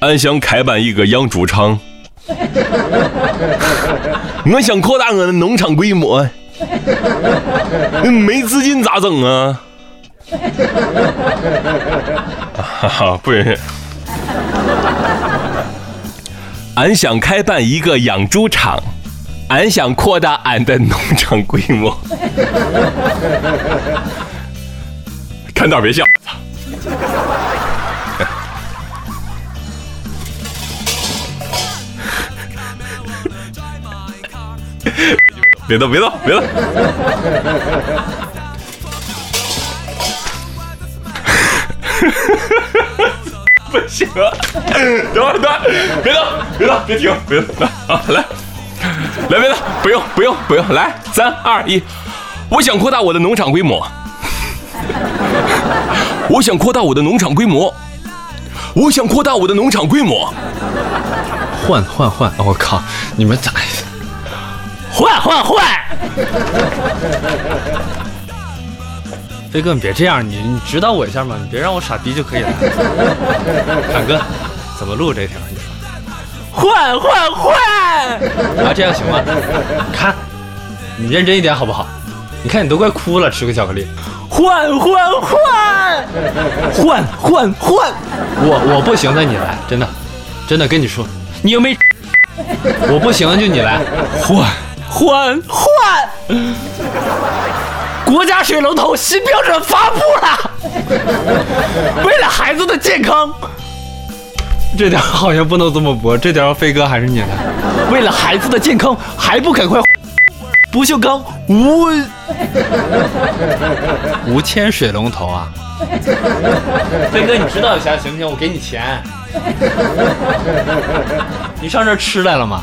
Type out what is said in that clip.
俺想开办一个养猪场，我想扩大我的农场规模，没资金咋整啊？哈哈，不是，俺想开办一个养猪场，俺想扩大俺的农场规模。看道别笑，操！别动，别动，别动！不行，等会儿，等会儿，别动，别动，别停，别动，好，来，来，别动，不用，不用，不用，来，三二一，我想扩大我的农场规模，我想扩大我的农场规模，我想扩大我的农场规模，换换换！我靠，你们咋？换换换！飞哥，你别这样，你你指导我一下嘛，你别让我傻逼就可以了。侃哥，怎么录这条？你说？换换换！啊，这样行吗？看，你认真一点好不好？你看你都快哭了，吃个巧克力。换换换！换换换！我我不行的，你来，真的，真的跟你说，你又没，我不行就你来换。换换！国家水龙头新标准发布了，为了孩子的健康，这条好像不能这么播，这条飞哥还是你的。为了孩子的健康，还不赶快不锈钢无无铅水龙头啊！飞哥，你知道一下行不行？我给你钱。你上这吃来了吗？